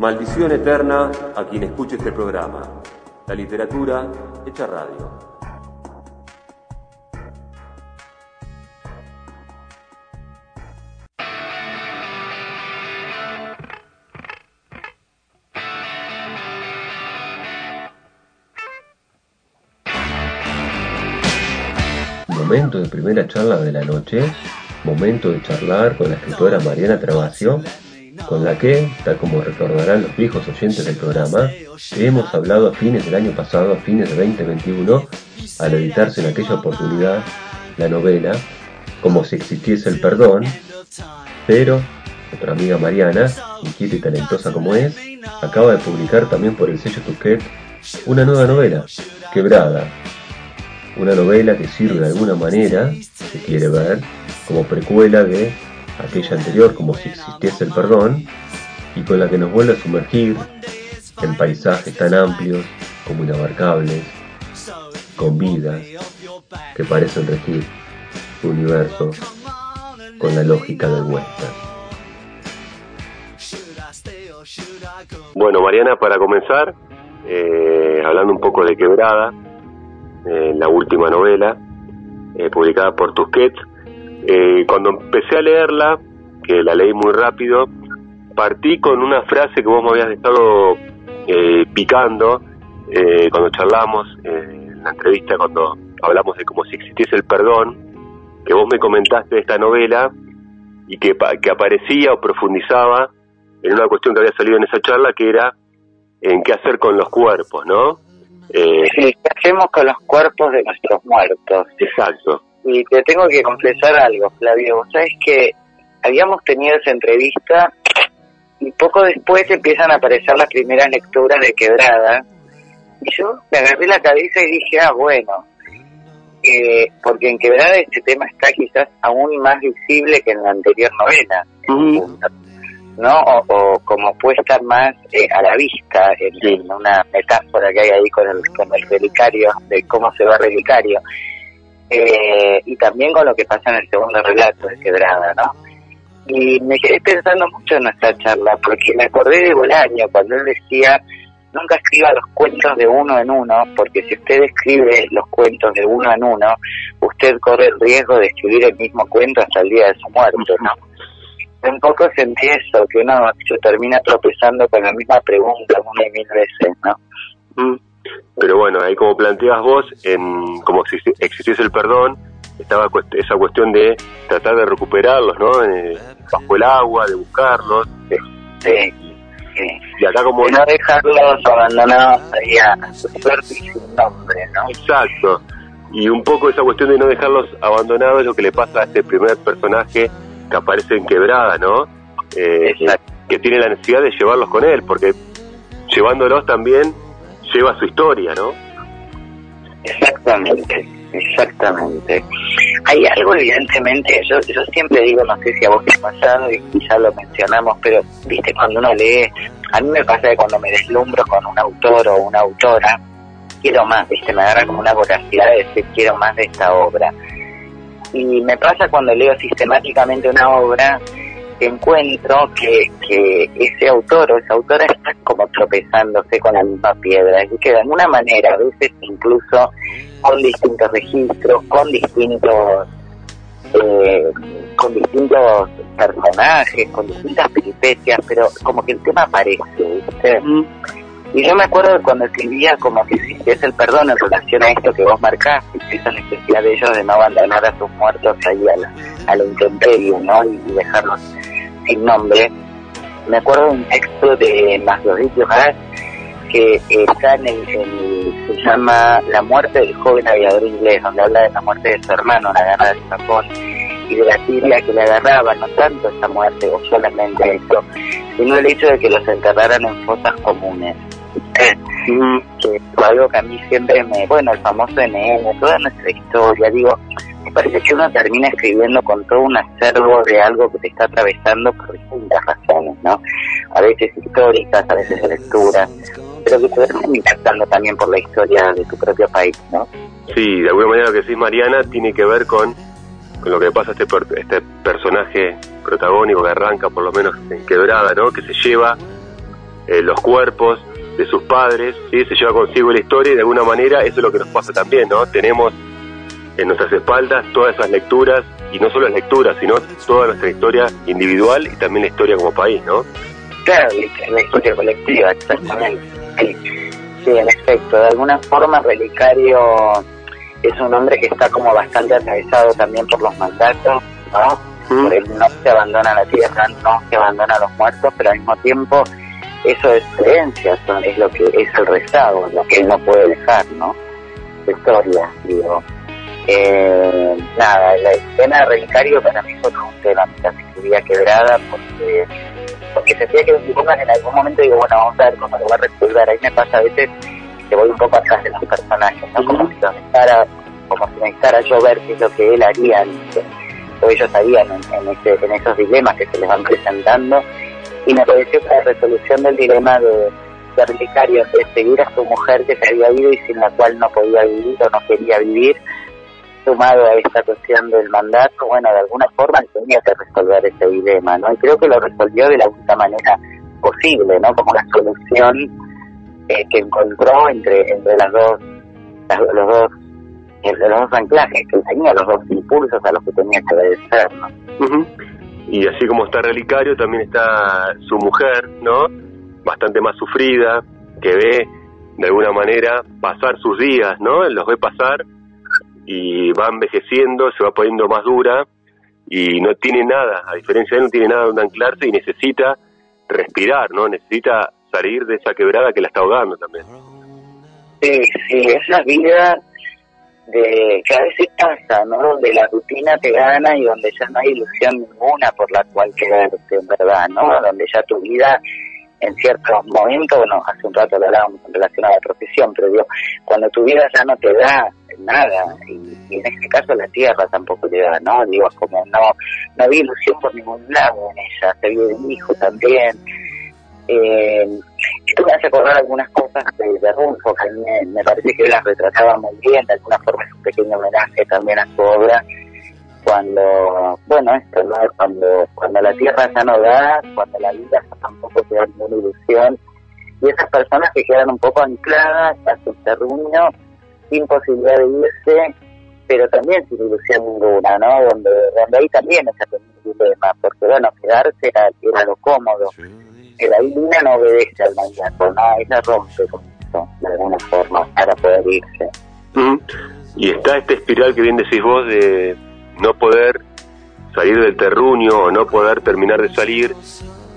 Maldición eterna a quien escuche este programa. La literatura hecha radio. Momento de primera charla de la noche, momento de charlar con la escritora Mariana Travasio con la que, tal como recordarán los viejos oyentes del programa, hemos hablado a fines del año pasado, a fines de 2021, al editarse en aquella oportunidad la novela Como si existiese el perdón, pero nuestra amiga Mariana, inquieta y talentosa como es, acaba de publicar también por el sello Tusquet una nueva novela, Quebrada. Una novela que sirve de alguna manera, se quiere ver, como precuela de aquella anterior como si existiese el perdón, y con la que nos vuelve a sumergir en paisajes tan amplios como inabarcables, con vidas que parecen regir su universo con la lógica del western. Bueno, Mariana, para comenzar, eh, hablando un poco de Quebrada, eh, la última novela, eh, publicada por Tusquets, eh, cuando empecé a leerla, que la leí muy rápido, partí con una frase que vos me habías estado eh, picando eh, cuando charlamos en la entrevista, cuando hablamos de como si existiese el perdón, que vos me comentaste de esta novela y que, que aparecía o profundizaba en una cuestión que había salido en esa charla, que era en qué hacer con los cuerpos, ¿no? Eh, sí, ¿qué hacemos con los cuerpos de nuestros muertos? Exacto. Y te tengo que confesar algo, Flavio. Vos sabés que habíamos tenido esa entrevista y poco después empiezan a aparecer las primeras lecturas de Quebrada. Y yo me agarré la cabeza y dije, ah, bueno, eh, porque en Quebrada este tema está quizás aún más visible que en la anterior novela, ¿no? O, como puesta más eh, a la vista en, una metáfora que hay ahí con el, con el relicario, de cómo se va relicario eh, y también con lo que pasa en el segundo relato de Quebrada, ¿no? Y me quedé pensando mucho en nuestra charla, porque me acordé de Bolaño cuando él decía, nunca escriba los cuentos de uno en uno, porque si usted escribe los cuentos de uno en uno, usted corre el riesgo de escribir el mismo cuento hasta el día de su muerte, ¿no? Un poco sentí eso, que uno se termina tropezando con la misma pregunta una y mil veces, ¿no? Mm. Pero bueno, ahí como planteas vos, en como existiese el perdón, estaba esa cuestión de tratar de recuperarlos, ¿no? Eh, bajo el agua, de buscarlos. Sí, Y acá como... no dejarlos abandonados ahí a su suerte y sin nombre, ¿no? Exacto. Y un poco esa cuestión de no dejarlos abandonados es lo que le pasa a este primer personaje que aparece en Quebrada, ¿no? Eh, que tiene la necesidad de llevarlos con él, porque llevándolos también lleva su historia, ¿no? Exactamente, exactamente. Hay algo, evidentemente, yo, yo siempre digo, no sé si a vos te ha pasado y quizás lo mencionamos, pero viste, cuando uno lee, a mí me pasa que cuando me deslumbro con un autor o una autora, quiero más, viste, me agarra como una voracidad de decir, quiero más de esta obra. Y me pasa cuando leo sistemáticamente una obra encuentro que, que ese autor o esa autora está como tropezándose con la misma piedra y que de alguna manera, a veces incluso con distintos registros, con distintos eh, con distintos personajes, con distintas peripecias, pero como que el tema aparece, ¿viste? Y yo me acuerdo de cuando escribía como que es el perdón en relación a esto que vos marcás, esa necesidad de ellos de no abandonar a sus muertos ahí a la, a la intemperie, ¿no? Y dejarlos sin nombre, me acuerdo de un texto de Marguerite Duras que está en el, se llama La muerte del joven aviador inglés, donde habla de la muerte de su hermano en la guerra de Japón y de la tibia que le agarraba, no tanto esa muerte o solamente eso, sino el hecho de que los enterraran en fosas comunes. que fue algo que a mí siempre me, bueno, el famoso NN, toda nuestra historia, digo, parece que uno termina escribiendo con todo un acervo de algo que te está atravesando por distintas razones, ¿no? A veces históricas, a veces de lectura, pero que te terminan impactando también por la historia de tu propio país, ¿no? Sí, de alguna manera lo que decís Mariana tiene que ver con, con lo que pasa a este, este personaje protagónico que arranca por lo menos en quebrada, ¿no? Que se lleva eh, los cuerpos de sus padres, ¿sí? se lleva consigo la historia y de alguna manera eso es lo que nos pasa también, ¿no? Tenemos en nuestras espaldas todas esas lecturas y no solo las lecturas, sino toda nuestra historia individual y también la historia como país, ¿no? Claro, la historia colectiva, exactamente. Sí, en efecto, de alguna forma Relicario es un hombre que está como bastante atravesado también por los mandatos, ¿no? Por él no se abandona la tierra, no se abandona a los muertos, pero al mismo tiempo eso es creencia, es lo que es el rezago, lo que él no puede dejar, ¿no? Su historia, digo. Eh, nada, la escena de Relicario para mí fue un tema, mientras escribía quebrada, porque porque sentía que en algún momento digo, bueno, vamos a ver cómo lo va a resolver. Ahí me pasa a veces que voy un poco atrás de los personajes, ¿no? Como si necesitara, como si necesitara yo ver qué es lo que él haría, o ellos harían en, ese, en esos dilemas que se les van presentando. Y me pareció que la resolución del dilema de, de Relicario, de seguir a su mujer que se había ido y sin la cual no podía vivir o no quería vivir, sumado a esta cuestión del mandato, bueno, de alguna forma tenía que resolver ese dilema, ¿no? Y creo que lo resolvió de la única manera posible, ¿no? Como la solución eh, que encontró entre, entre las dos, los dos entre los dos anclajes que tenía, los dos impulsos a los que tenía que obedecer, ¿no? Y así como está Relicario, también está su mujer, ¿no? Bastante más sufrida, que ve de alguna manera pasar sus días, ¿no? Los ve pasar y va envejeciendo, se va poniendo más dura y no tiene nada, a diferencia de él, no tiene nada donde anclarse y necesita respirar, ¿no? Necesita salir de esa quebrada que la está ahogando también. Sí, sí, es la vida de que a veces pasa, ¿no? Donde la rutina te gana y donde ya no hay ilusión ninguna por la cual quedarte, en verdad, ¿no? Donde ya tu vida en ciertos momentos, bueno, hace un rato lo hablábamos en a la profesión, pero digo, cuando tu vida ya no te da nada, y, en este caso la tierra tampoco te da, ¿no? Digo, como no, no había ilusión por ningún lado en ella, se vio un hijo también. Eh, esto me hace acordar algunas cosas de, de que a mí me, parece que las retrataba muy bien, de alguna forma es un pequeño homenaje también a su obra, cuando, bueno, esto, ¿no? Cuando, cuando la tierra ya no da, cuando la vida tampoco te da ninguna ilusión, y esas personas que quedan un poco ancladas a su terruño, sin posibilidad de irse, pero también sin ilusión ninguna, ¿no? Donde, donde ahí también es el dilema, porque bueno, quedarse era, era lo cómodo, que la luna no obedece al mandato, ¿no? Ella rompe con eso, de alguna forma, para poder irse. Y está este espiral que bien decís vos de no poder salir del terruño o no poder terminar de salir.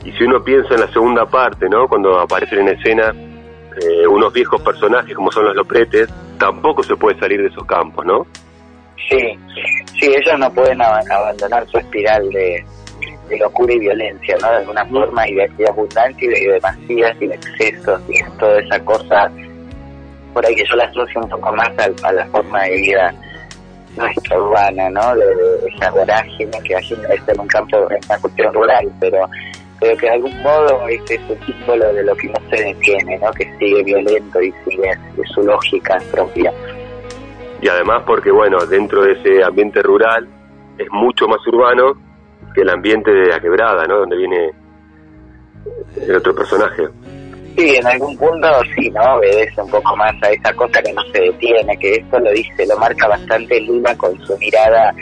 Y si uno piensa en la segunda parte, ¿no? Cuando aparecen en escena eh, unos viejos personajes como son los lopretes, tampoco se puede salir de esos campos, ¿no? Sí, sí, ellos no pueden abandonar su espiral de, locura y violencia, ¿no? De alguna forma, y de, abundancia y de, demasías y de excesos y toda esa cosa, por ahí que yo la asocio un poco más a, la forma de vida nuestra urbana, ¿no? De, esa vorágine que allí está en un campo, en una cuestión rural, pero pero que de algún modo es ese símbolo de lo que no se detiene, ¿no? que sigue violento y sigue de su lógica propia. Y además porque, bueno, dentro de ese ambiente rural es mucho más urbano que el ambiente de la quebrada, ¿no? Donde viene el otro personaje. Sí, en algún punto sí, ¿no? Obedece un poco más a esa cosa que no se detiene, que esto lo dice, lo marca bastante Lima con su mirada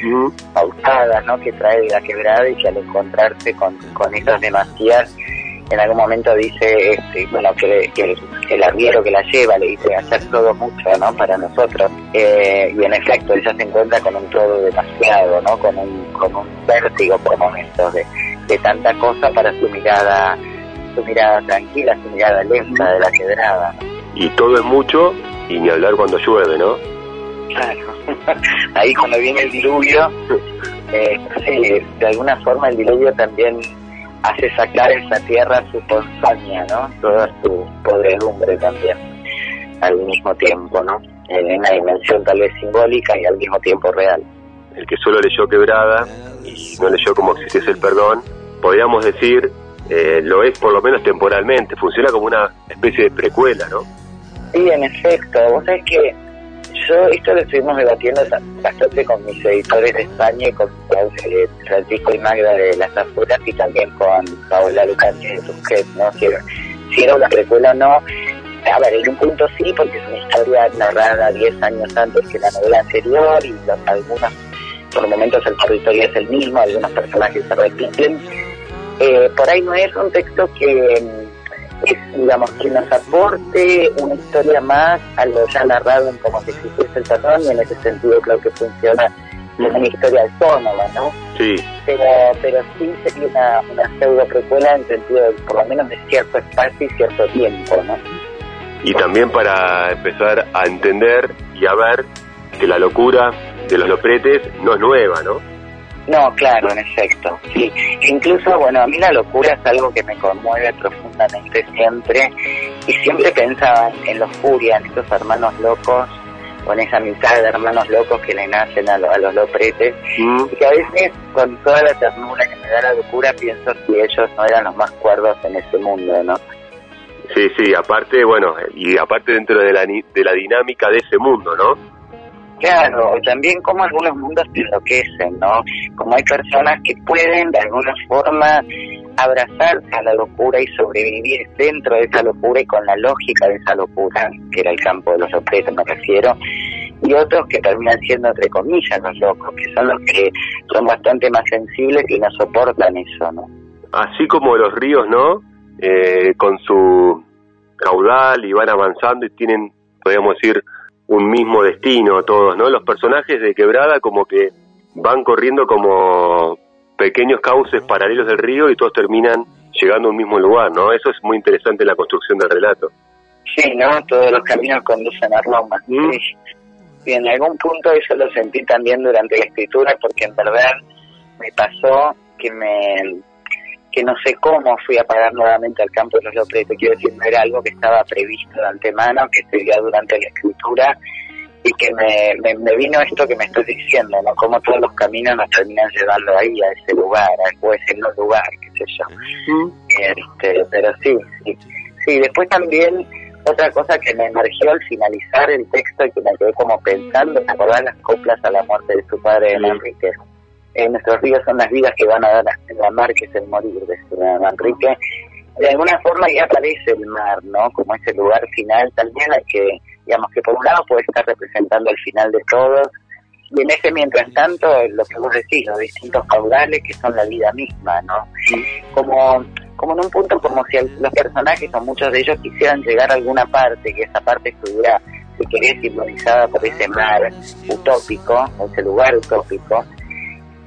pausada, ¿no? Que trae de la quebrada y que al encontrarse con, con esas demasiadas, en algún momento dice, este, bueno, que, que, el arriero que la lleva le dice hacer todo mucho, ¿no? Para nosotros. Eh, y en efecto, ella se encuentra con un todo demasiado, ¿no? Con un, con un vértigo por momentos de, de tanta cosa para su mirada su mirada tranquila, su mirada lenta de la quebrada. Y todo es mucho y ni hablar cuando llueve, ¿no? Claro. Ahí cuando viene el diluvio, eh, sí, de alguna forma el diluvio también hace sacar esa tierra su ponzoña, ¿no? Toda su podredumbre también, al mismo tiempo, ¿no? En una dimensión tal vez simbólica y al mismo tiempo real. El que solo leyó quebrada y no leyó cómo existiese el perdón, podríamos decir eh, lo es por lo menos temporalmente, funciona como una especie de precuela, ¿no? Sí, en efecto. Vos sabés que yo esto lo estuvimos debatiendo bastante con mis editores de España y con Francisco y Magda de Las Afueras y también con Paola Lucas de Tusquets, ¿no? Si era una precuela o no. A ver, en un punto sí, porque es una historia narrada 10 años antes que la novela anterior y los, algunos, por momentos el territorio es el mismo, algunos personajes se repiten. Eh, por ahí no es un texto que, mm, digamos, que nos aporte una historia más a lo ya narrado en como si existiese el perdón y en ese sentido creo que funciona como una historia autónoma, ¿no? Sí. Pero, pero sí sería una, una pseudo precuela en sentido de, por lo menos de cierto espacio y cierto tiempo, ¿no? Y también para empezar a entender y a ver que la locura de los lopretes no es nueva, ¿no? No, claro, en efecto, sí. Incluso, bueno, a mí la locura es algo que me conmueve profundamente siempre y siempre pensaba en los Furia, en estos hermanos locos, con esa mitad de hermanos locos que le nacen a, lo- a los lopretes Mm. y que a veces con toda la ternura que me da la locura pienso si ellos no eran los más cuerdos en ese mundo, ¿no? Sí, sí, aparte, bueno, y aparte dentro de la, de la dinámica de ese mundo, ¿no? Claro, también como algunos mundos te enloquecen, ¿no? Como hay personas que pueden de alguna forma abrazarse a la locura y sobrevivir dentro de esa locura y con la lógica de esa locura, que era el campo de los objetos, me refiero, y otros que terminan siendo, entre comillas, los locos, que son los que son bastante más sensibles y no soportan eso, ¿no? Así como los ríos, ¿no? Eh, con su caudal y van avanzando y tienen, podríamos decir, un mismo destino todos, ¿no? Los personajes de Quebrada como que van corriendo como pequeños cauces paralelos del río y todos terminan llegando a un mismo lugar, ¿no? Eso es muy interesante en la construcción del relato. Sí, ¿no? Todos los caminos conducen a Roma. Mm. Sí. Y en algún punto eso lo sentí también durante la escritura porque en verdad me pasó que me que no sé cómo fui a parar nuevamente al campo de los Lopretes. Quiero decir, no era algo que estaba previsto de antemano, que dio durante la escritura y que me, me, me vino esto que me estás diciendo, ¿no? Cómo todos los caminos nos terminan llevando ahí, a ese lugar, a, o ese no lugar, qué sé yo. Este, pero sí, sí. Sí, después también otra cosa que me emergió al finalizar el texto y que me quedé como pensando, ¿te acordás las coplas a la muerte de su padre, don Enrique? Eh, nuestros ríos son las vidas que van a dar a la mar, que es el morir de su don Enrique. De alguna forma ya aparece el mar, ¿no? Como ese lugar final también al que, digamos, que por un lado puede estar representando el final de todos, y en ese mientras tanto, lo que vos decís, los distintos caudales que son la vida misma, ¿no? Como, como en un punto como si el- los personajes o muchos de ellos quisieran llegar a alguna parte, que esa parte estuviera, si querés, simbolizada por ese mar utópico, ese lugar utópico,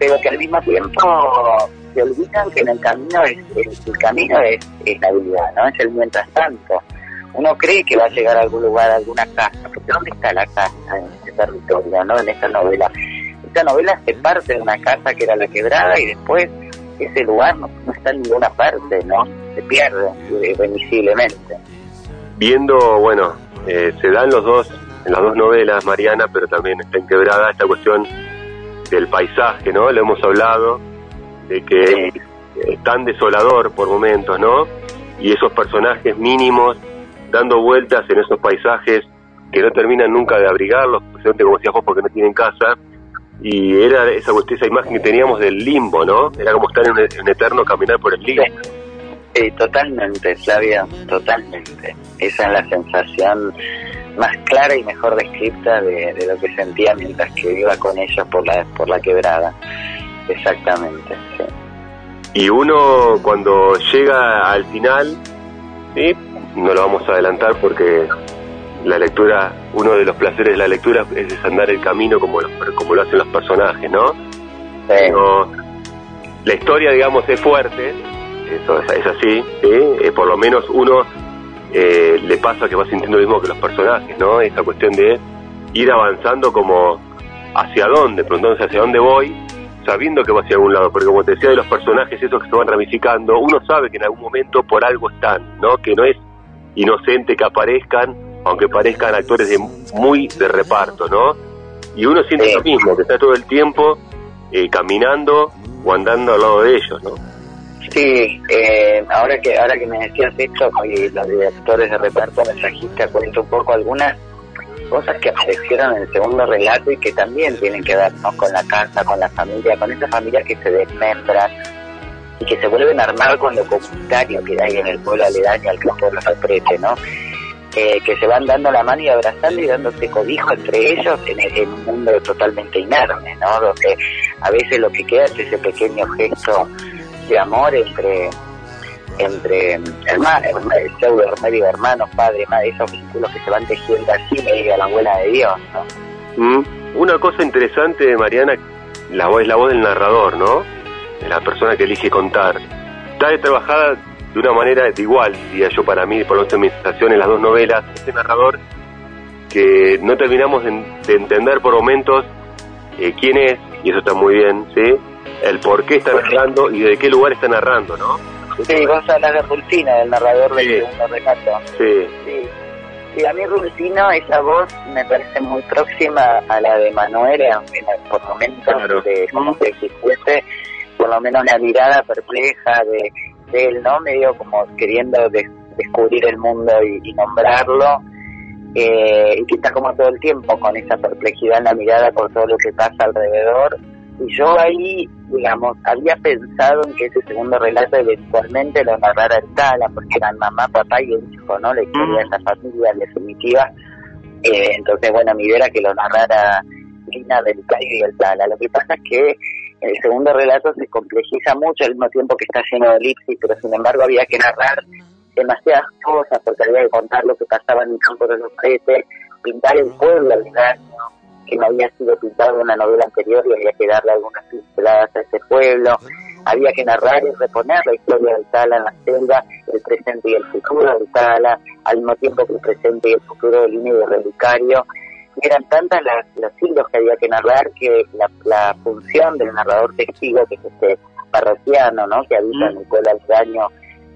pero que al mismo tiempo se olvidan que en el camino es, el, camino es, es la vida, ¿no? Es el mientras tanto. Uno cree que va a llegar a algún lugar, a alguna casa, porque ¿dónde está la casa en este territorio, no? En esta novela. Esta novela se parte de una casa que era la quebrada y después ese lugar no, no está en ninguna parte, ¿no? Se pierde irremisiblemente. viendo, bueno, eh, se dan los dos, en las dos novelas, Mariana, pero también está en quebrada esta cuestión del paisaje, ¿no? Lo hemos hablado, de que es tan desolador por momentos, ¿no? Y esos personajes mínimos dando vueltas en esos paisajes que no terminan nunca de abrigarlos, precisamente como decías vos, porque no tienen casa. Y era esa esa imagen que teníamos del limbo, ¿no? Era como estar en un eterno caminar por el limbo. Sí, totalmente, Flavia, totalmente. Esa es la sensación más clara y mejor descrita de, de lo que sentía mientras que iba con ellos por la, por la quebrada. Exactamente, sí. Y uno cuando llega al final, ¿sí? no lo vamos a adelantar porque la lectura, uno de los placeres de la lectura es desandar el camino como, los- como lo hacen los personajes, ¿no? Sí, Pero la historia, digamos, es fuerte, eso es, es así, ¿sí? Eh, por lo menos uno eh, le pasa que va sintiendo lo mismo que los personajes, ¿no? Esa cuestión de ir avanzando como hacia dónde, preguntándose hacia dónde voy, sabiendo que va hacia algún lado, porque como te decía de los personajes esos que se van ramificando, uno sabe que en algún momento por algo están, ¿no? Que no es inocente que aparezcan, aunque parezcan actores de muy de reparto, ¿no? Y uno siente lo mismo, que está todo el tiempo eh, caminando o andando al lado de ellos, ¿no? Sí, eh, ahora que ahora que me decías esto, y los directores de reparto me trajiste cuento un poco algunas cosas que aparecieron en el segundo relato y que también tienen que ver ¿no? con la casa, con la familia, con esa familia que se desmembra y que se vuelven a armar con lo comunitario que hay en el pueblo aledaño al de los Alprete, ¿no? Eh, que se van dando la mano y abrazando y dándose cobijo entre ellos en, un mundo totalmente inerme, ¿no? Donde a veces lo que queda es ese pequeño gesto de amor entre entre hermanos, pseudo hermanos, padre, madre, esos vínculos que se van tejiendo así medio a la abuela de Dios, ¿no? Mm. Una cosa interesante, Mariana, la voz la voz del narrador, ¿no? De la persona que elige contar. Está trabajada de una manera de igual, diría yo para mí, por lo menos en mi las dos novelas, este narrador que no terminamos de, entender por momentos eh, quién es, y eso está muy bien, ¿sí? El por qué está narrando y de qué lugar está narrando, ¿no? Sí, vos hablas de Rulfino, del narrador del segundo relato. Sí. sí. Sí, a mí Rulfino, esa voz me parece muy próxima a la de Manuel, aunque por momentos de como que existiese, por lo menos la mirada perpleja de él, ¿no? Medio como queriendo descubrir el mundo y, nombrarlo, eh, y que está como todo el tiempo con esa perplejidad en la mirada por todo lo que pasa alrededor. Y yo ahí, digamos, había pensado en que ese segundo relato eventualmente lo narrara el Tala, porque eran mamá, papá y el hijo, ¿no? La historia de esa familia en definitiva. Eh, entonces, bueno, mi idea era que lo narrara Lina del Cayo y el Tala. Lo que pasa es que el segundo relato se complejiza mucho al mismo tiempo que está lleno de elipsis, pero sin embargo había que narrar demasiadas cosas porque había que contar lo que pasaba en el campo de los pretes, pintar el pueblo al daño que no había sido pintado en una novela anterior y había que darle algunas pinceladas a ese pueblo. Había que narrar y reponer la historia del Tala en la selva, el presente y el futuro del Tala, al mismo tiempo que el presente y el futuro del INE y del relicario eran tantas las, los hilos que había que narrar que la, función del narrador testigo, que es este parroquiano, ¿no? que habita en el pueblo daño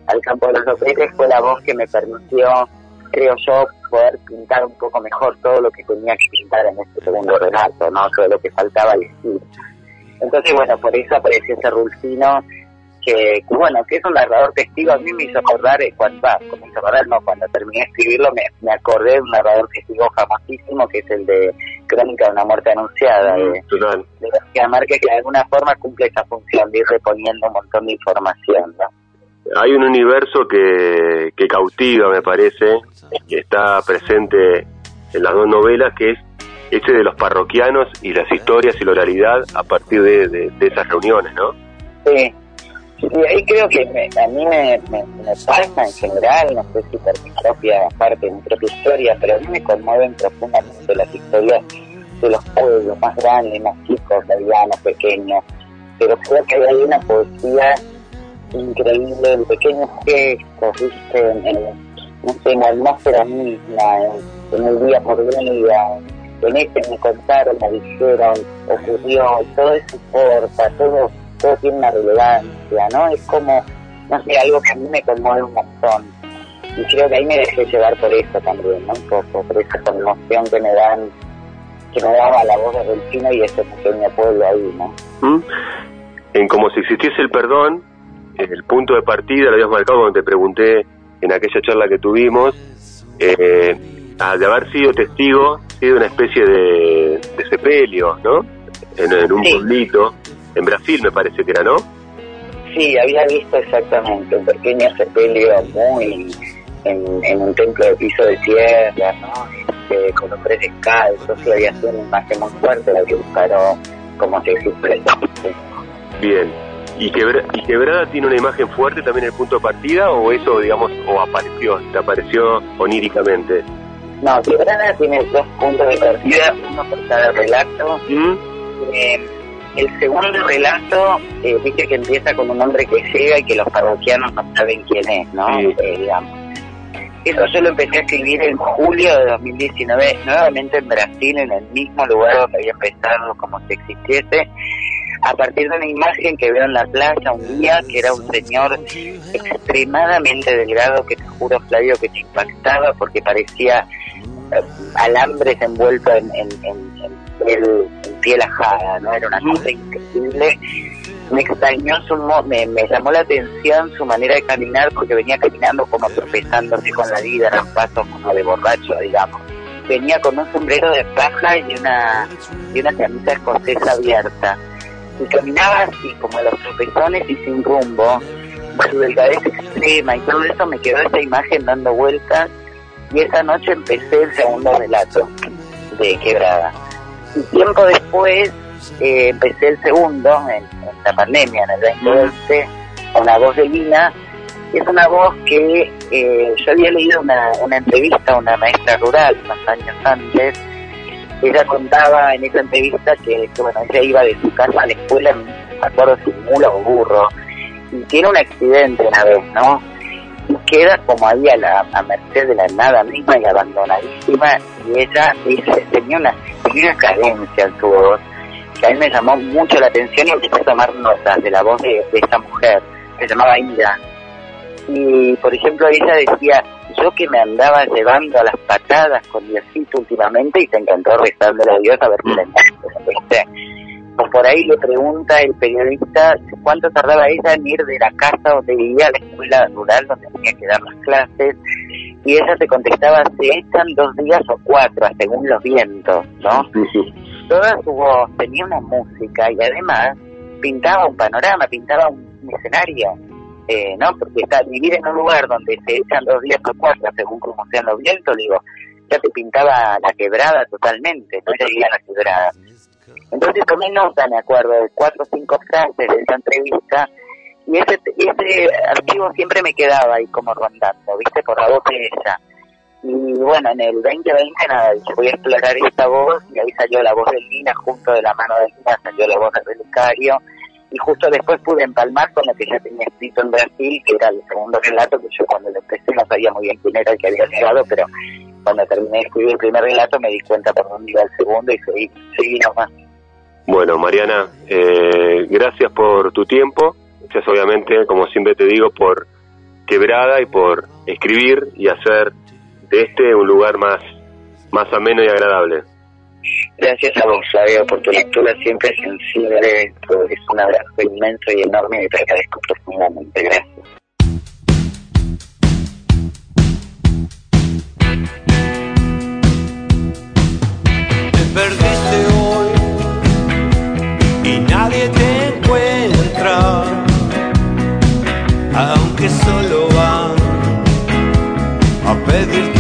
al campo de los Lopetes, fue la voz que me permitió, creo yo, poder pintar un poco mejor todo lo que tenía que pintar en este segundo relato, ¿no? todo lo que faltaba decir. Entonces, bueno, por eso apareció ese Rulfino que, bueno, que es un narrador testigo, a mí me hizo acordar, eh, cuando, me hizo acordar, no, cuando terminé de escribirlo me, me acordé de un narrador testigo famosísimo que es el de Crónica de una muerte anunciada, de, de García Márquez, que de alguna forma cumple esa función de ir reponiendo un montón de información, Hay un universo que, que cautiva, me parece, que está presente en las dos novelas, que es ese de los parroquianos y las historias y la oralidad a partir de, de esas reuniones, ¿no? Sí, Sí, ahí creo que a mí me, me, pasa en general, no sé si por mi propia parte, mi propia historia, pero a mí me conmueven profundamente las historias de los pueblos más grandes, más chicos, medianos, pequeños. Pero creo que hay una poesía increíble en pequeños gestos, ¿viste? En, no sé, en la atmósfera misma, en, el día por día, en este me contaron, me dijeron, ocurrió, todo eso importa, todo todo tiene una relevancia, ¿no? Es como, no sé, algo que a mí me conmueve un montón. Y creo que ahí me dejé llevar por eso también, ¿no? Un poco, por esa conmoción que me dan, que me daba la voz de Delfino y ese pequeño pueblo ahí, ¿no? ¿Mm? En como si existiese el perdón, el punto de partida lo habías marcado cuando te pregunté en aquella charla que tuvimos, eh, de haber sido testigo de una especie de, sepelio, ¿no? En, un pueblito en Brasil me parece que era, ¿no? Sí, había visto exactamente un pequeño sepelio muy en, un templo de piso de tierra, ¿no? Este, con los tres descalzos, y había sido una imagen muy fuerte la que buscaron como se presente. Bien. ¿Y, ¿Y Quebrada tiene una imagen fuerte también en el punto de partida o eso, digamos, o apareció, te apareció oníricamente? No, Quebrada tiene dos puntos de partida, uno por cada relato. ¿Mm? Eh, el segundo relato, eh, dice que empieza con un hombre que llega y que los parroquianos no saben quién es, ¿no? Eh, digamos. Eso yo lo empecé a escribir en julio de 2019, nuevamente en Brasil, en el mismo lugar donde había empezado como si existiese, a partir de una imagen que veo en la playa un día, que era un señor extremadamente delgado, que te juro, Flavio, que te impactaba porque parecía eh, alambres envueltos en, en, piel ajada, ¿no? Era una cosa increíble. Me extrañó su me, me llamó la atención su manera de caminar porque venía caminando como tropezándose con la vida, eran pasos como de borracho, digamos. Venía con un sombrero de paja y una, y una camisa escocesa abierta. Y caminaba así como a los tropezones y sin rumbo, su delgadez extrema y todo eso me quedó esa imagen dando vueltas. Y esa noche empecé el segundo relato de Quebrada. Y tiempo después eh, empecé el segundo, en, la pandemia, en el 2020, con la voz de Lina, y es una voz que eh, yo había leído una, una entrevista a una maestra rural unos años antes, ella contaba en esa entrevista que, bueno, ella iba de su casa a la escuela, me acuerdo si mula o burro, y tiene un accidente una vez, ¿no? Y queda como ahí a la a merced de la nada misma y abandonadísima, y ella tenía una, tenía una cadencia en su voz, que a mí me llamó mucho la atención y empecé a tomar notas de la voz de, de esta mujer, se llamaba Ida. Y, por ejemplo, ella decía, yo que me andaba llevando a las patadas con Diosito últimamente y se encantó rezarle a Dios a ver qué le ¿viste? Pues por ahí le pregunta el periodista cuánto tardaba ella en ir de la casa donde vivía a la escuela rural donde tenía que dar las clases y ella te contestaba se echan dos días o cuatro según los vientos, ¿no? Toda su voz tenía una música y además pintaba un panorama, pintaba un escenario eh, ¿no? Porque está vivir en un lugar donde se echan dos días o cuatro, según como sean los vientos, digo, ya te pintaba la quebrada totalmente, no era la quebrada. Entonces tomé nota, me acuerdo, de cuatro o cinco frases de esa entrevista, y ese, ese archivo siempre me quedaba ahí como rondando, ¿viste? Por la voz de ella. Y bueno, en el 2020 nada, voy a explorar esta voz, y ahí salió la voz de Lina, junto de la mano de Lina salió la voz de Relicario, y justo después pude empalmar con lo que ya tenía escrito en Brasil, que era el segundo relato, que yo cuando lo empecé no sabía muy bien quién era el que había llegado, pero cuando terminé de escribir el primer relato me di cuenta por dónde iba el segundo y seguí, seguí nomás. Bueno, Mariana, eh, gracias por tu tiempo, gracias obviamente, como siempre te digo, por quebrada y por escribir y hacer de este un lugar más, más ameno y agradable. Gracias a vos, Flavio, por tu lectura siempre sensible. Es un abrazo inmenso y enorme y te agradezco profundamente. Gracias. Te perdiste hoy y nadie te encuentra, aunque solo van a pedirte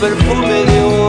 perfume de hoy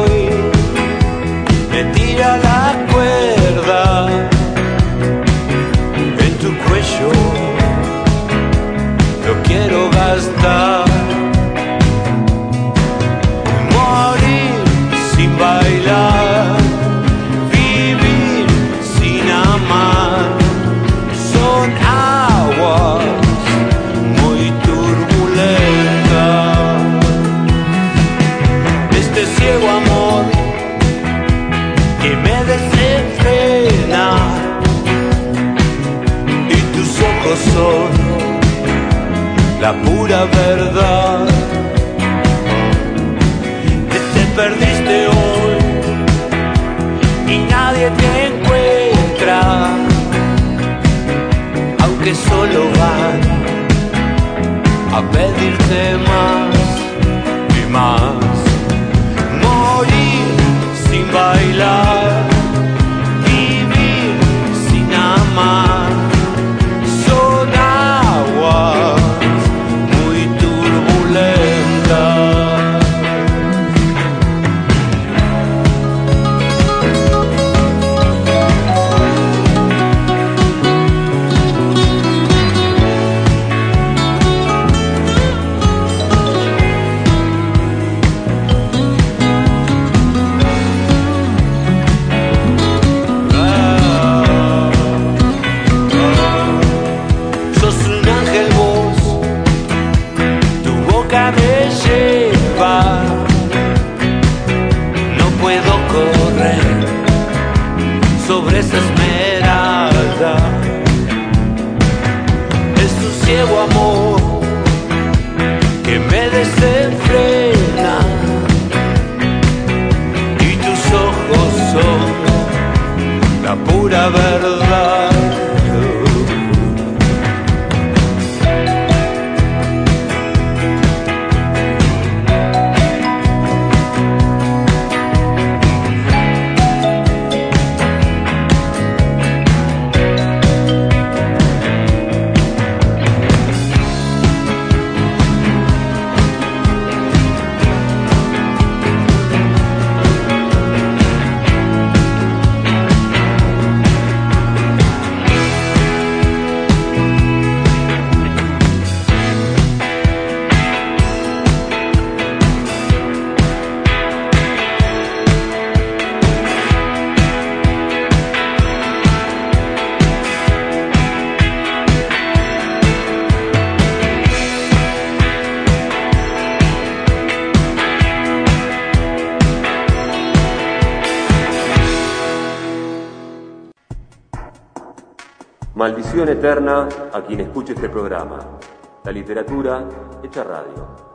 aunque solo van a pedirte más y más. Morir sin bailar, boca me lleva. No puedo correr sobre esa Eterna a quien escuche este programa. La literatura hecha radio.